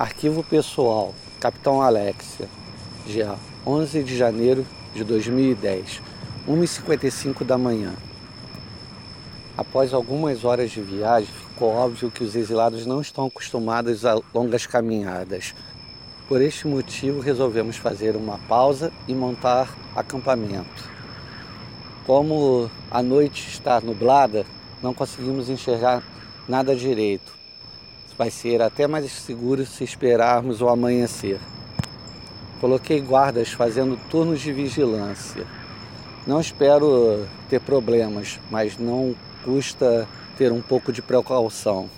Arquivo pessoal, Capitão Alexia, dia 11 de janeiro de 2010, 1h55 da manhã. Após algumas horas de viagem, ficou óbvio que os exilados não estão acostumados a longas caminhadas. Por este motivo, resolvemos fazer uma pausa e montar acampamento. Como a noite está nublada, não conseguimos enxergar nada direito. Vai ser até mais seguro se esperarmos o amanhecer. Coloquei guardas fazendo turnos de vigilância. Não espero ter problemas, mas não custa ter um pouco de precaução.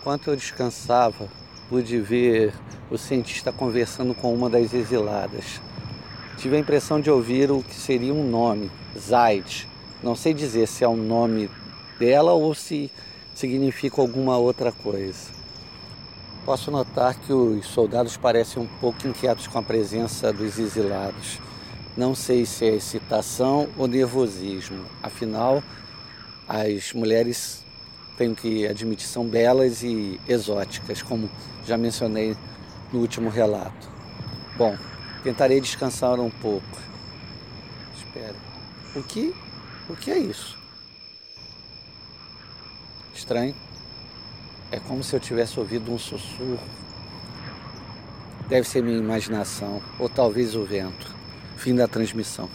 Enquanto eu descansava, pude ver o cientista conversando com uma das exiladas. Tive a impressão de ouvir o que seria um nome, Zaid. Não sei dizer se é o nome dela ou se significa alguma outra coisa. Posso notar que os soldados parecem um pouco inquietos com a presença dos exilados. Não sei se é excitação ou nervosismo. Afinal, as mulheres, tenho que admitir, são belas e exóticas, como já mencionei no último relato. Bom, tentarei descansar um pouco. Espera. O que? O que é isso? Estranho. É como se eu tivesse ouvido um sussurro. Deve ser minha imaginação, ou talvez o vento. Fim da transmissão.